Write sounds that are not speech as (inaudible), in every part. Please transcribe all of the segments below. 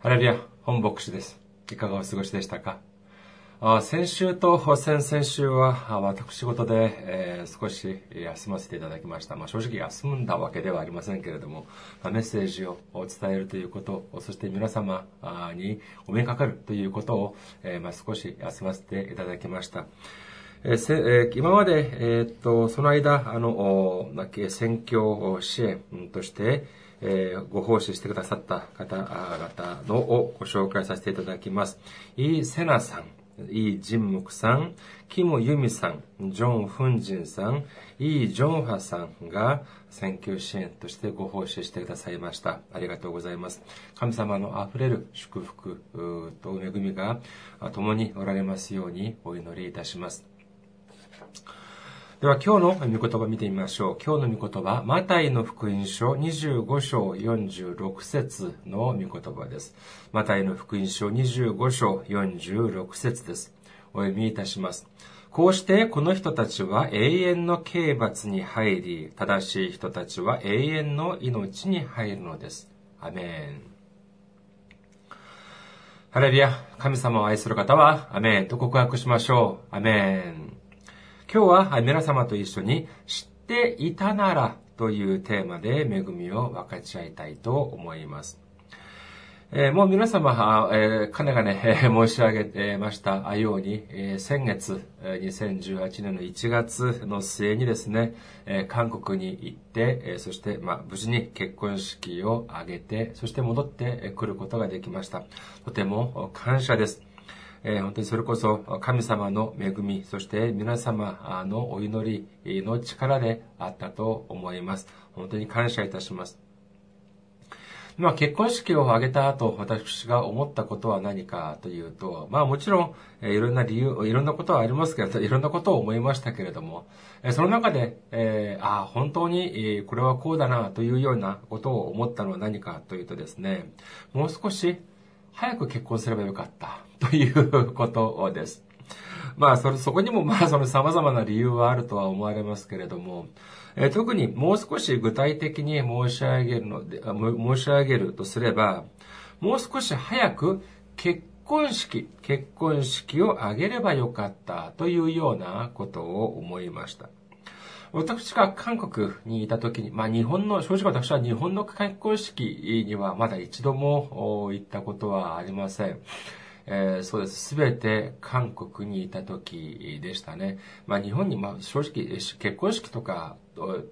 ハレルヤ、本牧師です。いかがお過ごしでしたか？あ先週と先々週は私事で、えー少し休ませていただきました。まあ、正直休んだわけではありませんけれども、まあメッセージを伝えるということ、そして皆様にお目にかかるということを、えーまあ、少し休ませていただきました。えーせえ今まで、えっと、その間、あの、おなき選挙支援として、えーご奉仕してくださった方々のをご紹介させていただきます。イー・セナさん、イー・ジンムクさん、キム・ユミさん、ジョン・フンジンさん、イー・ジョンハさんが選挙支援としてご奉仕してくださいました。ありがとうございます。神様のあふれる祝福と恵みが共におられますようにお祈りいたします。では今日の御言葉見てみましょう。今日の御言葉、マタイの福音書25章46節の御言葉です。マタイの福音書25章46節です。お読みいたします。こうしてこの人たちは永遠の刑罰に入り、正しい人たちは永遠の命に入るのです。アメン。ハレルヤ、神様を愛する方は、アメンと告白しましょう。アメン。今日は皆様と一緒に知っていたならというテーマで恵みを分かち合いたいと思います。えーもう皆様、えーかねがね、えー申し上げてましたように、えー先月、えー2018年の1月の末にですね、えー韓国に行って、えーそして、まあ、無事に結婚式を挙げて、そして戻ってくることができました。とても感謝です。え本当にそれこそ神様の恵み、そして皆様のお祈りの力であったと思います。本当に感謝いたします。まあ結婚式を挙げた後、私が思ったことは何かというと、まあもちろん、えいろんな理由、いろんなことはありますけど、(laughs) いろんなことを思いましたけれども、えその中で、えーああ、本当に、えこれはこうだなというようなことを思ったのは何かというとですね、もう少し早く結婚すればよかった (laughs) ということです。まあ、それ、そこにも、まあ、その様々な理由はあるとは思われますけれども、え特にもう少し具体的に申し上げるので、申し上げるとすれば、もう少し早く結婚式、結婚式を挙げればよかったというようなことを思いました。私が韓国にいた時に、まあ日本の、正直私は日本の結婚式にはまだ一度も行ったことはありません。えーそうです。すべて韓国にいた時でしたね。まあ日本に、まあ正直結婚式とか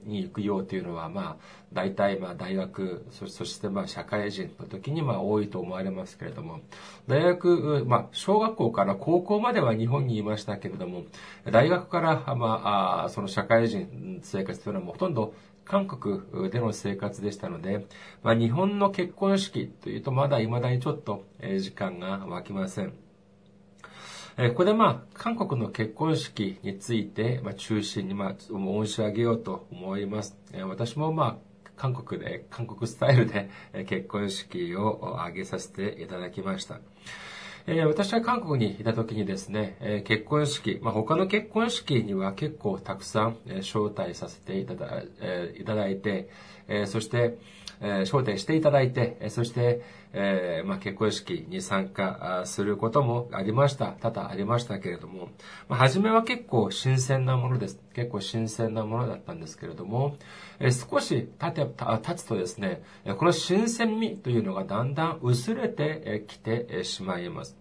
に行くようというのは、まあ大体まあ大学、そそしてまあ社会人の時にまあ多いと思われますけれども、大学、まあ小学校から高校までは日本にいましたけれども、大学からまああその社会人生活というのはもうほとんど韓国での生活でしたので、まあ、日本の結婚式というとまだ未だにちょっとえ時間が湧きません。えここでまあ、韓国の結婚式について、まあ、中心にまあ、申し上げようと思います。え私もまあ、韓国で、韓国スタイルで結婚式を挙げさせていただきました。え私は韓国にいた時にですね、え結婚式、まあ、他の結婚式には結構たくさん、え招待させていただ,、えいただいて、えそして、えー招待していただいて、そして、えーまあ、結婚式に参加することもありました。多々ありましたけれども、まあ、初めは結構新鮮なものです。結構新鮮なものだったんですけれども、えー少し経て経つとですね、この新鮮味というのがだんだん薄れてきてしまいます。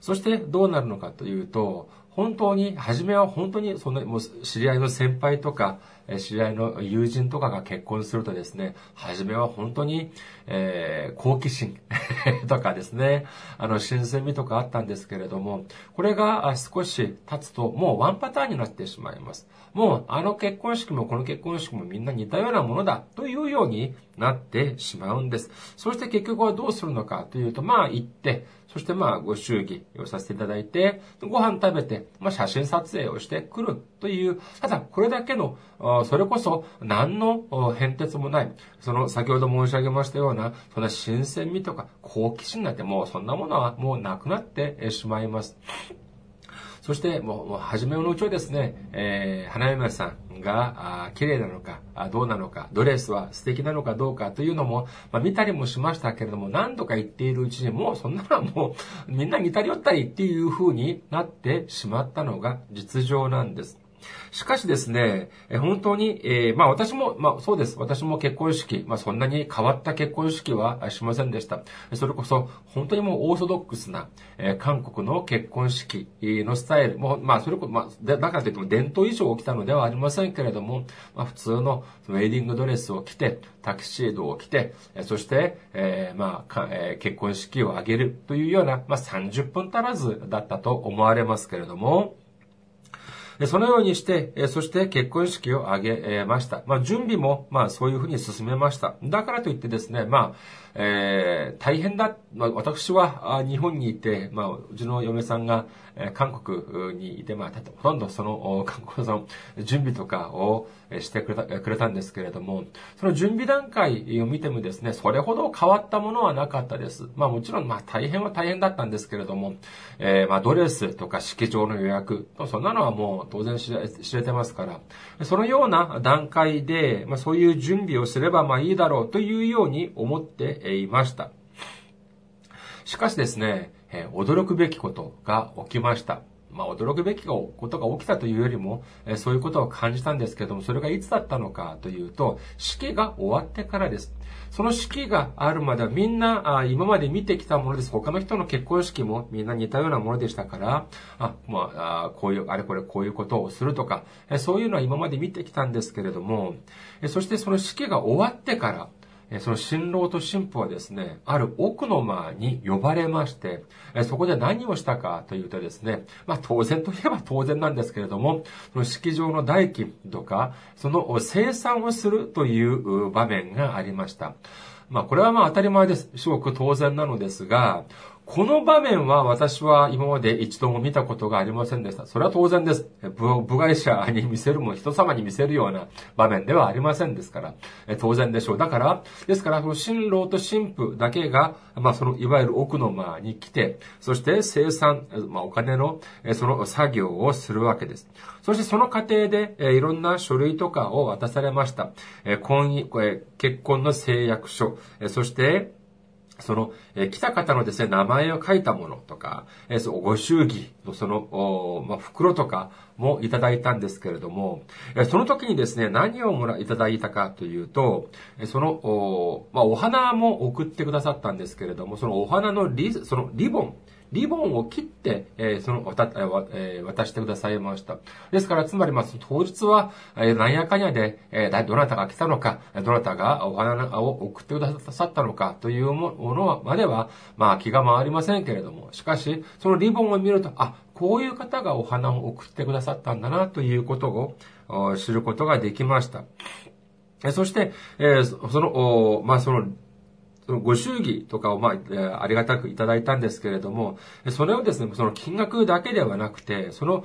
そしてどうなるのかというと、本当に、初めは本当にその、もう知り合いの先輩とか、えー知り合いの友人とかが結婚するとですね、初めは本当に、えー好奇心 (laughs) とかですね、あの、新鮮味とかあったんですけれども、これが少し経つと、もうワンパターンになってしまいます。もう、あの結婚式もこの結婚式もみんな似たようなものだというようになってしまうんです。そして結局はどうするのかというと、まあ行って、そしてまあご祝儀をさせていただいて、ご飯食べて、まあ写真撮影をしてくるという、ただこれだけの、それこそ何の変哲もない、その先ほど申し上げましたような、そんな新鮮味とか好奇心なんてもうそんなものはもうなくなってしまいます。そしてもう、もう初めのうちはですね、えー、花嫁さんが、あ綺麗なのかあ、どうなのか、ドレスは素敵なのかどうかというのも、まあ、見たりもしましたけれども、何度か言っているうちにもうそんなのはもう (laughs) みんな似たり寄ったりっていう風になってしまったのが実情なんです。しかしですね、本当に、えー、まあ私も、まあそうです。私も結婚式、まあそんなに変わった結婚式はしませんでした。それこそ、本当にもうオーソドックスな、えー、韓国の結婚式のスタイル、もう、まあそれこそ、まあ、だからといっても伝統衣装を着たのではありませんけれども、まあ普通のウェディングドレスを着て、タキシードを着て、そして、えー、まあ、えー、結婚式を挙げるというような、まあ30分足らずだったと思われますけれども、そのようにして、そして結婚式を挙げました。まあ、準備も、まあ、そういうふうに進めました。だからといってですね、まあ、えー、大変だ、まあ、私は日本にいて、まあ、うちの嫁さんが、え韓国にいて、まあ、ほとんどその韓国さん、準備とかをしてくれたくれたんですけれども、その準備段階を見てもですね、それほど変わったものはなかったです。まあもちろん、まあ大変は大変だったんですけれども、えー、まあドレスとか式場の予約、そんなのはもう当然知れてますから、そのような段階で、まあそういう準備をすればまあいいだろうというように思っていました。しかしですね、え、驚くべきことが起きました。まあ、驚くべきことが起きたというよりも、えそういうことを感じたんですけども、それがいつだったのかというと、式が終わってからです。その式があるまではみんな、あ今まで見てきたものです。他の人の結婚式もみんな似たようなものでしたから、あ、まあ、あこういう、あれこれこういうことをするとか、えそういうのは今まで見てきたんですけれども、えそしてその式が終わってから、その新郎と新婦はですね、ある奥の間に呼ばれまして、そこで何をしたかというとですね、まあ当然といえば当然なんですけれども、その式場の代金とか、その生産をするという場面がありました。まあこれはまあ当たり前です。至極当然なのですが、この場面は私は今まで一度も見たことがありませんでした。それは当然です。部外者に見せるも人様に見せるような場面ではありませんですから、当然でしょう。だから、ですから、その新郎と新婦だけが、まあそのいわゆる奥の間に来て、そして生産、まあお金のその作業をするわけです。そしてその過程でいろんな書類とかを渡されました。婚姻、結婚の誓約書、そしてその、え、来た方のですね、名前を書いたものとか、えー、そのご祝儀のその、まあ、袋とかもいただいたんですけれども、その時にですね、何をもらいただいたかというと、その、おまあ、お花も送ってくださったんですけれども、そのお花のリ、そのリボン、リボンを切って、えー、その、渡、してくださいました。ですから、つまり、まあ、当日は、えー、なんやかんやで、えー、どなたが来たのか、どなたがお花を送ってくださったのか、というものまでは、まあ、気が回りませんけれども、しかし、そのリボンを見ると、あ、こういう方がお花を送ってくださったんだな、ということを知ることができました。そして、その、まあ、その、そのご祝儀とかを、まあ、ありがたくいただいたんですけれども、それをですね、その金額だけではなくて、その、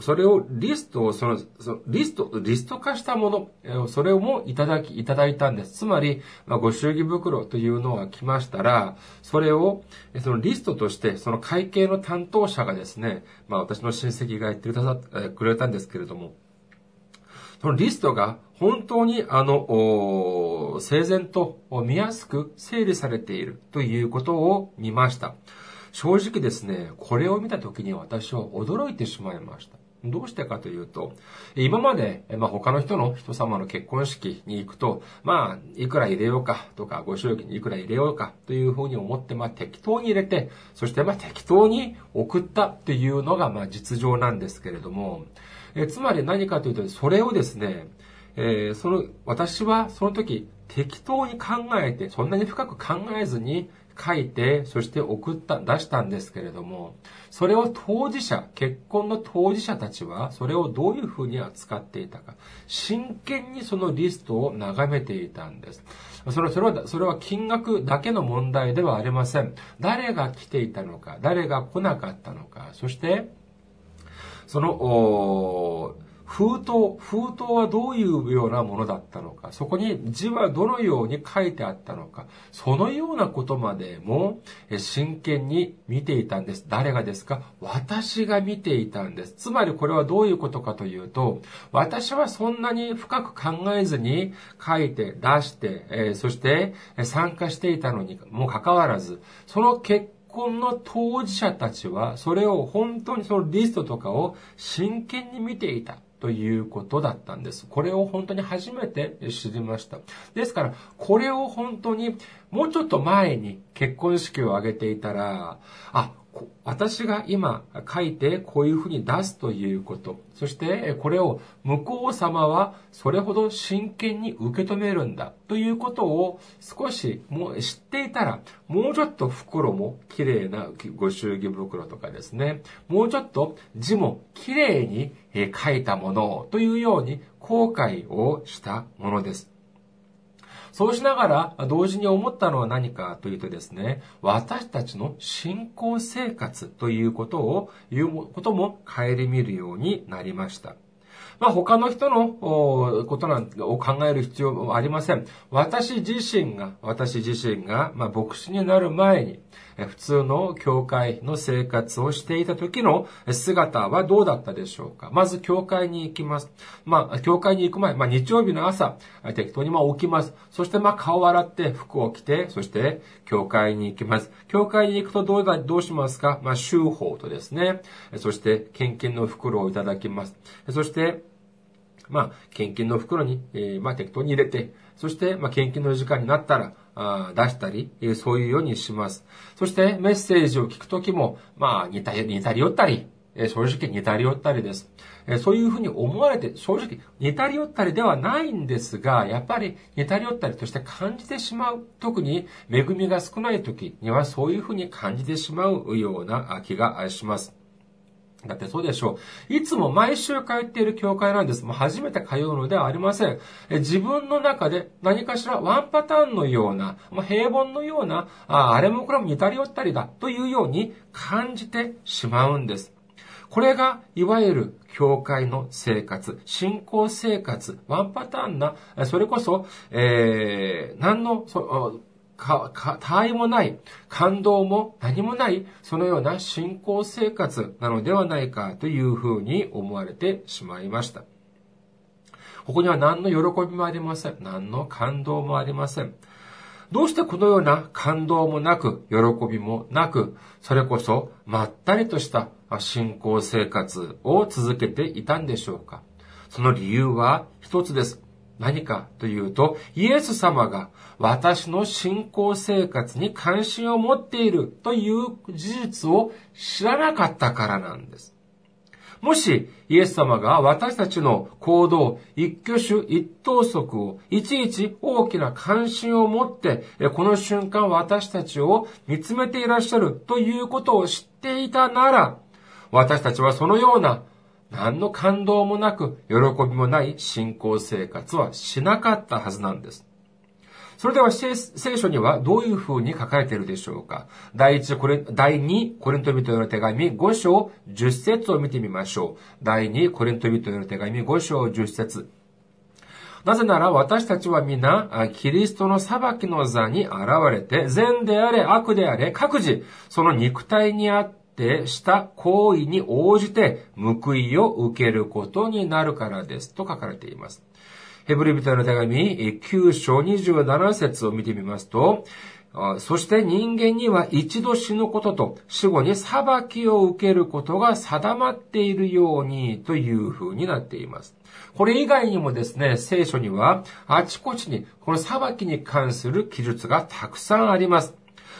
それをリストを、その、そのリスト、リスト化したもの、それをもいただき、いただいたんです。つまり、まあ、ご祝儀袋というのが来ましたら、それを、そのリストとして、その会計の担当者がですね、まあ、私の親戚が言ってくださっくれたんですけれども、そのリストが本当にあの、整然と見やすく整理されているということを見ました。正直ですね、これを見た時に私は驚いてしまいました。どうしてかというと、今まで、まあ、他の人の人様の結婚式に行くと、まあ、いくら入れようかとか、ご祝儀にいくら入れようかというふうに思って、まあ、適当に入れて、そしてまあ、適当に送ったっていうのが、まあ、実情なんですけれども、えつまり何かというと、それをですね、えー、その、私はその時、適当に考えて、そんなに深く考えずに書いて、そして送った、出したんですけれども、それを当事者、結婚の当事者たちは、それをどういうふうに扱っていたか、真剣にそのリストを眺めていたんです。それそれは、それは金額だけの問題ではありません。誰が来ていたのか、誰が来なかったのか、そして、その、封筒、封筒はどういうようなものだったのか、そこに字はどのように書いてあったのか、そのようなことまでも真剣に見ていたんです。誰がですか？私が見ていたんです。つまりこれはどういうことかというと、私はそんなに深く考えずに書いて出して、えそして参加していたのにもかかわらず、その結婚の当事者たちは、それを本当にそのリストとかを真剣に見ていた。ということだったんです。これを本当に初めて知りました。ですから、これを本当にもうちょっと前に結婚式を挙げていたら、あ、私が今書いてこういうふうに出すということ。そしてこれを向こう様はそれほど真剣に受け止めるんだということを少しもう知っていたら、もうちょっと袋も綺麗なご祝儀袋とかですね、もうちょっと字も綺麗に書いたものをというように後悔をしたものです。そうしながら、同時に思ったのは何かというとですね、私たちの信仰生活ということを、いうことも顧みるようになりました。まあ、他の人のことなんを考える必要もありません。私自身が、私自身が、まあ、牧師になる前に、普通の教会の生活をしていた時の姿はどうだったでしょうか？まず教会に行きます。まあ、教会に行く前、まあ、日曜日の朝、適当にまあ起きます。そしてまあ、顔を洗って服を着て、そして教会に行きます。教会に行くとどうだ、どうしますか？まあ、修法とですね。そして、献金の袋をいただきます。そして、まあ、献金の袋に、えー、まあ、適当に入れて、そして、まあ、献金の時間になったら、出したり、え、そういうようにします。そして、メッセージを聞くときも、まあ、似たり、似たり寄ったり、え、正直似たり寄ったりです。え、そういうふうに思われて、正直似たり寄ったりではないんですが、やっぱり似たり寄ったりとして感じてしまう。特に恵みが少ないときにはそういうふうに感じてしまうような気がします。だってそうでしょう。いつも毎週通っている教会なんです。もう初めて通うのではありません。え自分の中で何かしらワンパターンのような、もう平凡のような、ああれもこれも似たり寄ったりだというように感じてしまうんです。これが、いわゆる教会の生活、信仰生活、ワンパターンな、それこそ、えー、何の、か、か、他愛もない、感動も何もない、そのような信仰生活なのではないかというふうに思われてしまいました。ここには何の喜びもありません。何の感動もありません。どうしてこのような感動もなく、喜びもなく、それこそまったりとした信仰生活を続けていたんでしょうかその理由は一つです。何かというと、イエス様が私の信仰生活に関心を持っているという事実を知らなかったからなんです。もし、イエス様が私たちの行動、一挙手一投足をいちいち大きな関心を持って、この瞬間私たちを見つめていらっしゃるということを知っていたなら、私たちはそのような何の感動もなく、喜びもない信仰生活はしなかったはずなんです。それでは聖書にはどういうふうに書かれているでしょうか？第一これ、第二コリント人への手紙5章10節を見てみましょう。第二コリント人への手紙5章10節なぜなら私たちは皆、キリストの裁きの座に現れて、善であれ悪であれ、各自、その肉体にあってってした行為に応じて報いを受けることになるからですと書かれています。ヘブリ人の手紙9章27節を見てみますと、そして人間には一度死ぬことと死後に裁きを受けることが定まっているようにという風になっています。これ以外にもですね、聖書にはあちこちにこの裁きに関する記述がたくさんあります。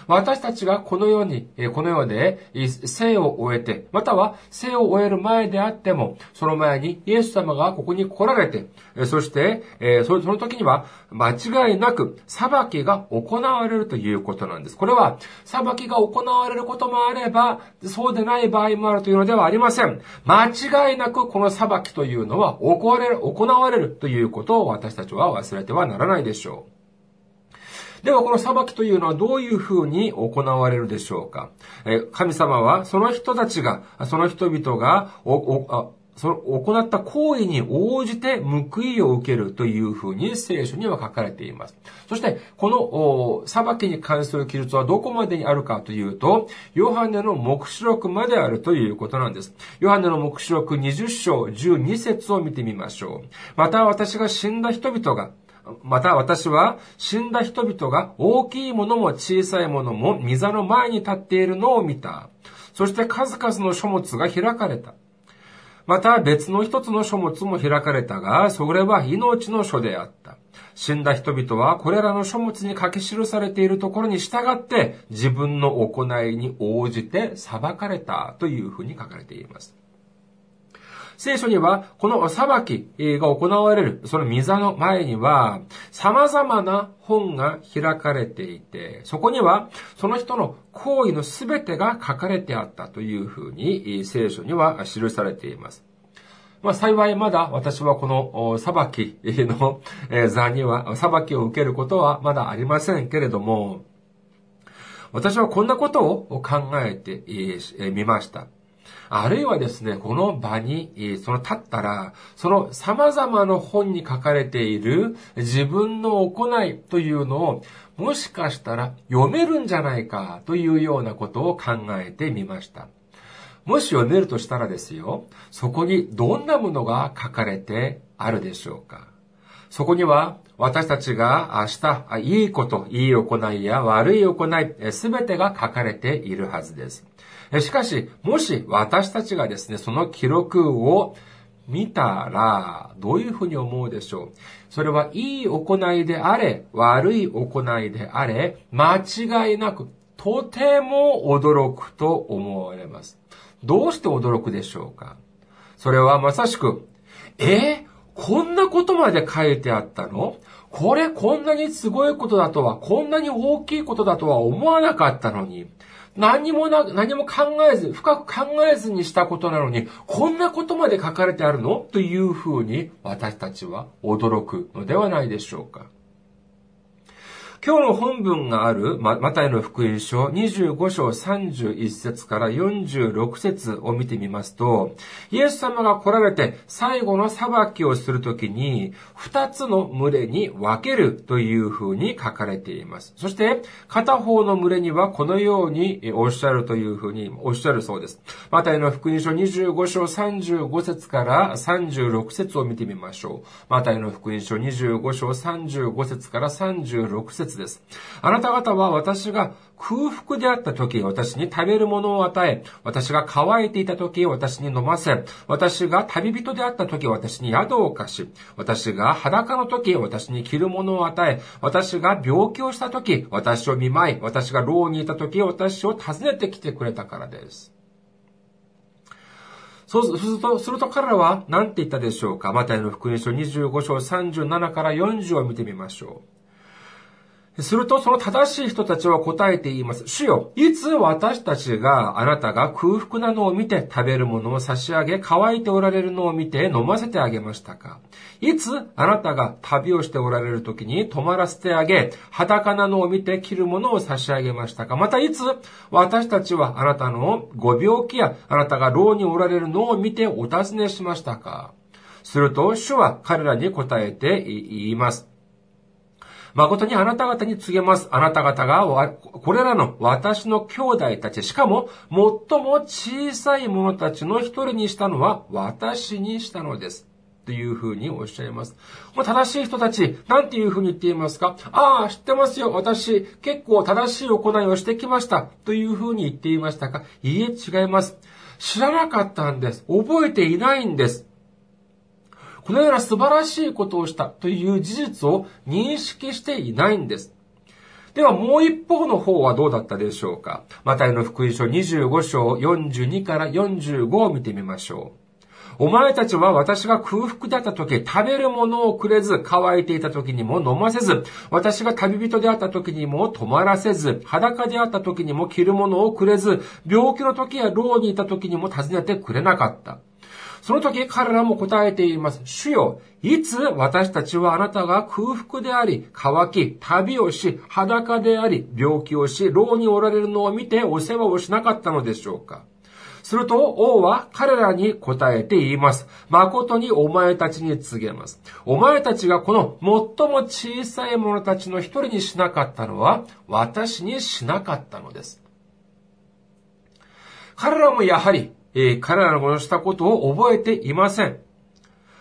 私たちがこのように、この世で生を終えて、または生を終える前であっても、その前にイエス様がここに来られて、そして、その時には間違いなく裁きが行われるということなんです。これは裁きが行われることもあれば、そうでない場合もあるというのではありません。間違いなくこの裁きというのは行われる、行われるということを私たちは忘れてはならないでしょう。ではこの裁きというのはどういうふうに行われるでしょうか？神様はその人たちが、その人々が、その行った行為に応じて報いを受けるというふうに聖書には書かれています。そして、この裁きに関する記述はどこまでにあるかというと、ヨハネの目視録まであるということなんです。ヨハネの目視録20章12節を見てみましょう。また私が死んだ人々が、また私は死んだ人々が大きいものも小さいものも御座の前に立っているのを見た。そして数々の書物が開かれた。また別の一つの書物も開かれたが、それは命の書であった。死んだ人々はこれらの書物に書き記されているところに従って自分の行いに応じて裁かれたというふうに書かれています。聖書には、この裁きが行われる、その御座の前には、様々な本が開かれていて、そこには、その人の行為のすべてが書かれてあったというふうに、聖書には記されています。まあ幸いまだ私はこの裁きの座には、裁きを受けることはまだありませんけれども、私はこんなことを考えてみました。あるいはですね、この場に、その立ったら、その様々な本に書かれている自分の行いというのを、もしかしたら読めるんじゃないかというようなことを考えてみました。もし読めるとしたらですよ、そこにどんなものが書かれてあるでしょうかそこには私たちが明日、いいこと、いい行いや悪い行い、すべてが書かれているはずです。しかし、もし私たちがですね、その記録を見たら、どういうふうに思うでしょう？それはいい行いであれ、悪い行いであれ、間違いなく、とても驚くと思われます。どうして驚くでしょうか？それはまさしく、えこんなことまで書いてあったの？これこんなにすごいことだとは、こんなに大きいことだとは思わなかったのに、何もな、何も考えず、深く考えずにしたことなのに、こんなことまで書かれてあるの？というふうに私たちは驚くのではないでしょうか。今日の本文がある、マタイの福音書25章31節から46節を見てみますと、イエス様が来られて最後の裁きをするときに、二つの群れに分けるというふうに書かれています。そして、片方の群れにはこのようにおっしゃるというふうにおっしゃるそうです。マタイの福音書25章35節から36節を見てみましょう。マタイの福音書25章35節から36節節です。あなた方は私が空腹であった時、私に食べるものを与え、私が乾いていた時、私に飲ませ、私が旅人であった時、私に宿を貸し、私が裸の時、私に着るものを与え、私が病気をした時、私を見舞い、私が牢にいた時、私を訪ねてきてくれたからです。そうすると、すると彼らは何て言ったでしょうか？マタイの福音書25章37から40を見てみましょう。するとその正しい人たちは答えて言います。主よ、いつ私たちがあなたが空腹なのを見て食べるものを差し上げ、乾いておられるのを見て飲ませてあげましたか？いつあなたが旅をしておられる時に泊まらせてあげ、裸なのを見て着るものを差し上げましたか？またいつ私たちはあなたのご病気やあなたが牢におられるのを見てお尋ねしましたか？すると主は彼らに答えて言います。誠にあなた方に告げます。あなた方が、これらの私の兄弟たち、しかも、最も小さい者たちの一人にしたのは、私にしたのです。というふうにおっしゃいます。正しい人たち、なんていうふうに言っていますか？ああ、知ってますよ。私、結構正しい行いをしてきました。というふうに言っていましたか？いいえ、違います。知らなかったんです。覚えていないんです。このような素晴らしいことをしたという事実を認識していないんです。ではもう一方の方はどうだったでしょうかマタイの福音書25章42から45を見てみましょう。お前たちは私が空腹であった時、食べるものをくれず、乾いていた時にも飲ませず、私が旅人であった時にも泊まらせず、裸であった時にも着るものをくれず、病気の時や牢にいた時にも訪ねてくれなかった。その時彼らも答えています。主よ、いつ私たちはあなたが空腹であり、乾き、旅をし、裸であり、病気をし、牢におられるのを見てお世話をしなかったのでしょうかすると王は彼らに答えて言います。誠にお前たちに告げます。お前たちがこの最も小さい者たちの一人にしなかったのは私にしなかったのです。彼らもやはり、えー、彼らのしたことを覚えていません。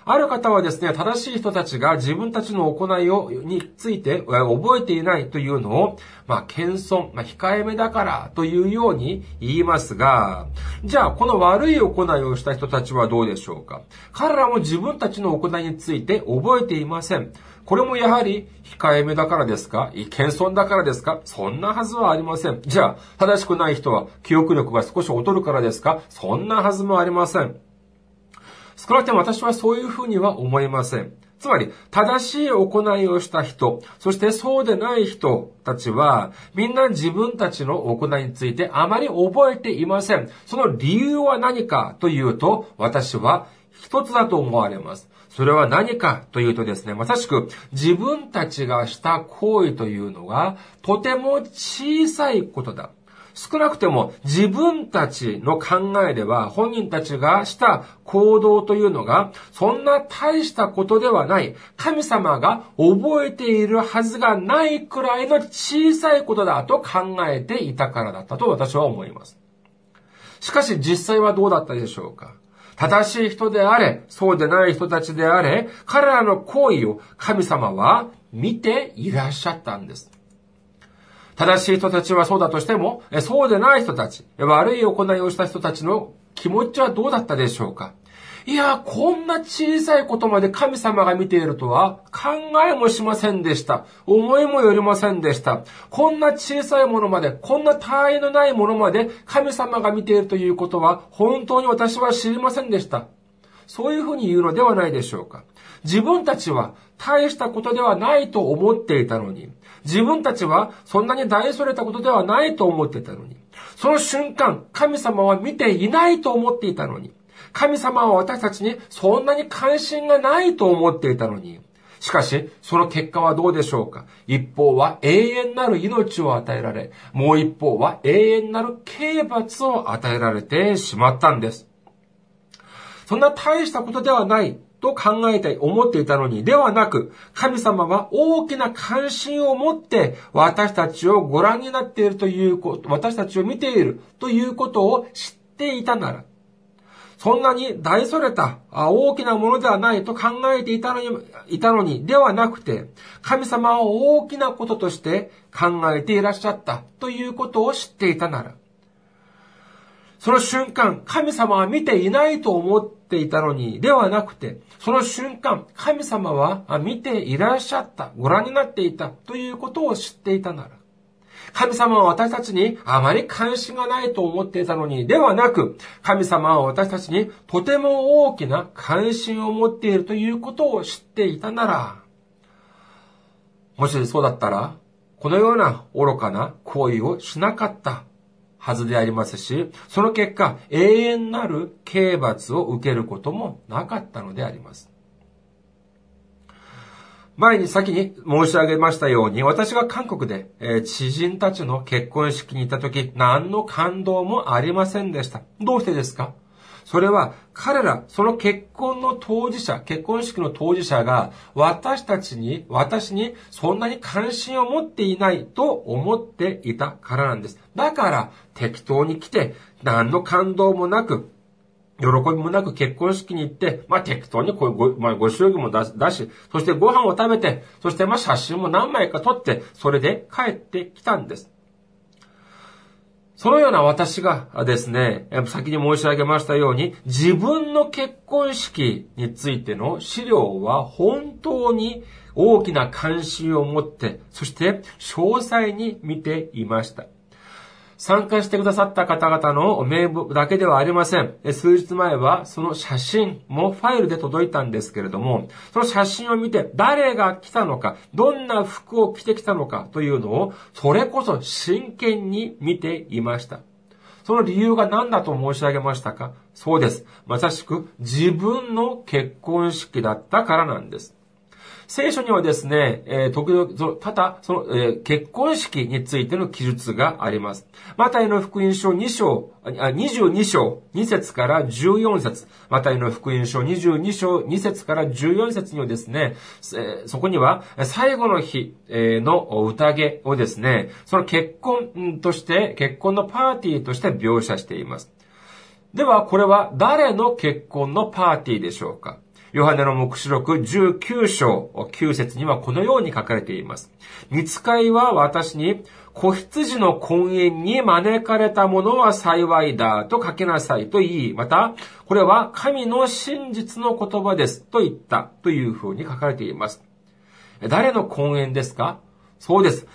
ある方はですね、正しい人たちが自分たちの行いを、について覚えていないというのを、まあ、謙遜、まあ、控えめだからというように言いますが、じゃあ、この悪い行いをした人たちはどうでしょうか？彼らも自分たちの行いについて覚えていません。これもやはり控えめだからですか？謙遜だからですか？そんなはずはありません。じゃあ、正しくない人は記憶力が少し劣るからですか？そんなはずもありません。少なくとも私はそういうふうには思いません。つまり、正しい行いをした人、そしてそうでない人たちは、みんな自分たちの行いについてあまり覚えていません。その理由は何かというと、私は一つだと思われます。それは何かというとですね、まさしく自分たちがした行為というのがとても小さいことだ。少なくても自分たちの考えでは本人たちがした行動というのがそんな大したことではない神様が覚えているはずがないくらいの小さいことだと考えていたからだったと私は思います。しかし実際はどうだったでしょうか？正しい人であれ、そうでない人たちであれ、彼らの行為を神様は見ていらっしゃったんです。正しい人たちはそうだとしても、そうでない人たち、悪い行いをした人たちの気持ちはどうだったでしょうか？いや、こんな小さいことまで神様が見ているとは考えもしませんでした。思いもよりませんでした。こんな小さいものまで、こんな他愛のないものまで神様が見ているということは本当に私は知りませんでした。そういうふうに言うのではないでしょうか。自分たちは大したことではないと思っていたのに、自分たちはそんなに大それたことではないと思っていたのに、その瞬間、神様は見ていないと思っていたのに、神様は私たちにそんなに関心がないと思っていたのに、しかし、その結果はどうでしょうか一方は永遠なる命を与えられ、もう一方は永遠なる刑罰を与えられてしまったんです。そんな大したことではないと考えて思っていたのに、ではなく、神様は大きな関心を持って私たちをご覧になっているということ、私たちを見ているということを知っていたなら、そんなに大それた大きなものではないと考えていたのに、いたのに、ではなくて、神様は大きなこととして考えていらっしゃったということを知っていたなら、その瞬間、神様は見ていないと思っていたのに、ではなくて、その瞬間、神様は見ていらっしゃった、ご覧になっていたということを知っていたなら、神様は私たちにあまり関心がないと思っていたのに、ではなく、神様は私たちにとても大きな関心を持っているということを知っていたなら、もしそうだったら、このような愚かな行為をしなかったはずでありますし、その結果、永遠なる刑罰を受けることもなかったのであります。前に先に申し上げましたように、私が韓国で、え知人たちの結婚式に行った時、何の感動もありませんでした。どうしてですか？それは彼ら、その結婚の当事者、結婚式の当事者が私たちに、私にそんなに関心を持っていないと思っていたからなんです。だから適当に来て何の感動もなく、喜びもなく結婚式に行って、まあ適当にこうご、まあ、ご祝儀も出し、そしてご飯を食べて、そしてま写真も何枚か撮って、それで帰ってきたんです。そのような私がですね、先に申し上げましたように、自分の結婚式についての資料は本当に大きな関心を持って、そして詳細に見ていました。参加してくださった方々の名簿だけではありません。数日前はその写真もファイルで届いたんですけれども、その写真を見て誰が来たのか、どんな服を着てきたのかというのを、それこそ真剣に見ていました。その理由が何だと申し上げましたか？そうです。まさしく自分の結婚式だったからなんです。聖書にはですね、えー、時々、ただ、その、えー、結婚式についての記述があります。マタイの福音書2章、あ22章2節から14節マタイの福音書22章2節から14節にはですね、えー、そこには最後の日の宴をですね、その結婚として、結婚のパーティーとして描写しています。では、これは誰の結婚のパーティーでしょうか？ヨハネの目視録19章9節にはこのように書かれています。見つかいは私に、子羊の婚宴に招かれた者は幸いだと書きなさいと言い、また、これは神の真実の言葉ですと言ったというふうに書かれています。誰の婚宴ですか？そうです。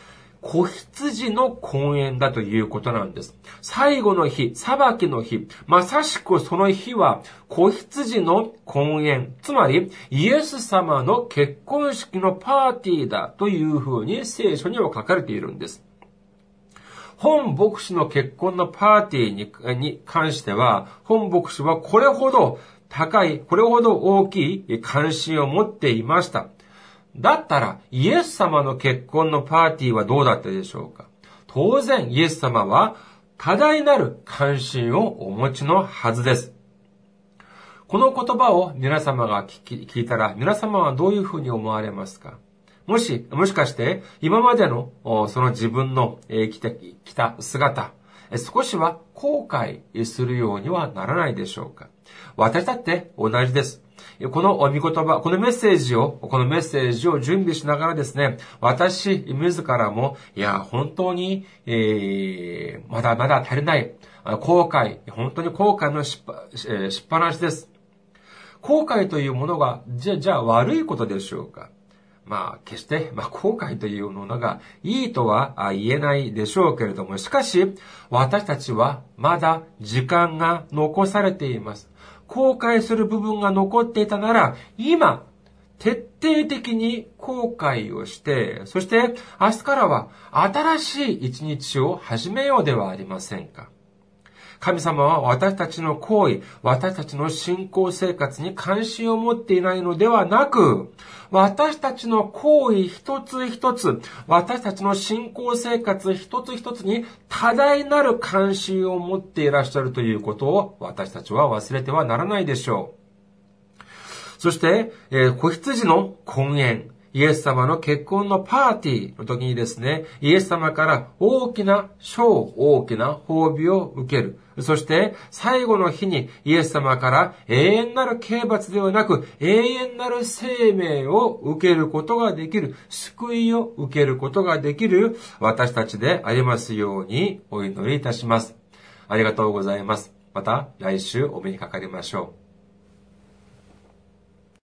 子羊の婚宴だということなんです。最後の日、裁きの日、まさしくその日は子羊の婚宴、つまりイエス様の結婚式のパーティーだというふうに聖書には書かれているんです。本牧師の結婚のパーティーにに関しては、本牧師はこれほど高い、これほど大きい関心を持っていました。だったら、イエス様の結婚のパーティーはどうだったでしょうか？当然、イエス様は多大なる関心をお持ちのはずです。この言葉を皆様が聞き聞いたら、皆様はどういうふうに思われますか？もし、もしかして、今までの、その自分の、え来て、来た姿、少しは後悔するようにはならないでしょうか？私だって同じです。この御言葉、このメッセージを、このメッセージを準備しながらですね、私、自らも、いや、本当に、えー、まだまだ足りない。後悔、本当に後悔のしっぱ、えー、しっぱなしです。後悔というものが、じゃ、じゃあ悪いことでしょうかまあ、決して、まあ、後悔というものがいいとは言えないでしょうけれども、しかし、私たちはまだ時間が残されています。後悔する部分が残っていたなら、今、徹底的に後悔をして、そして明日からは新しい一日を始めようではありませんか。神様は私たちの行為、私たちの信仰生活に関心を持っていないのではなく、私たちの行為一つ一つ、私たちの信仰生活一つ一つに多大なる関心を持っていらっしゃるということを私たちは忘れてはならないでしょう。そして、えー、子羊の婚宴。イエス様の結婚のパーティーの時にですね、イエス様から大きな賞、大きな褒美を受ける。そして最後の日にイエス様から永遠なる刑罰ではなく永遠なる生命を受けることができる、救いを受けることができる私たちでありますようにお祈りいたします。ありがとうございます。また来週お目にかかりましょう。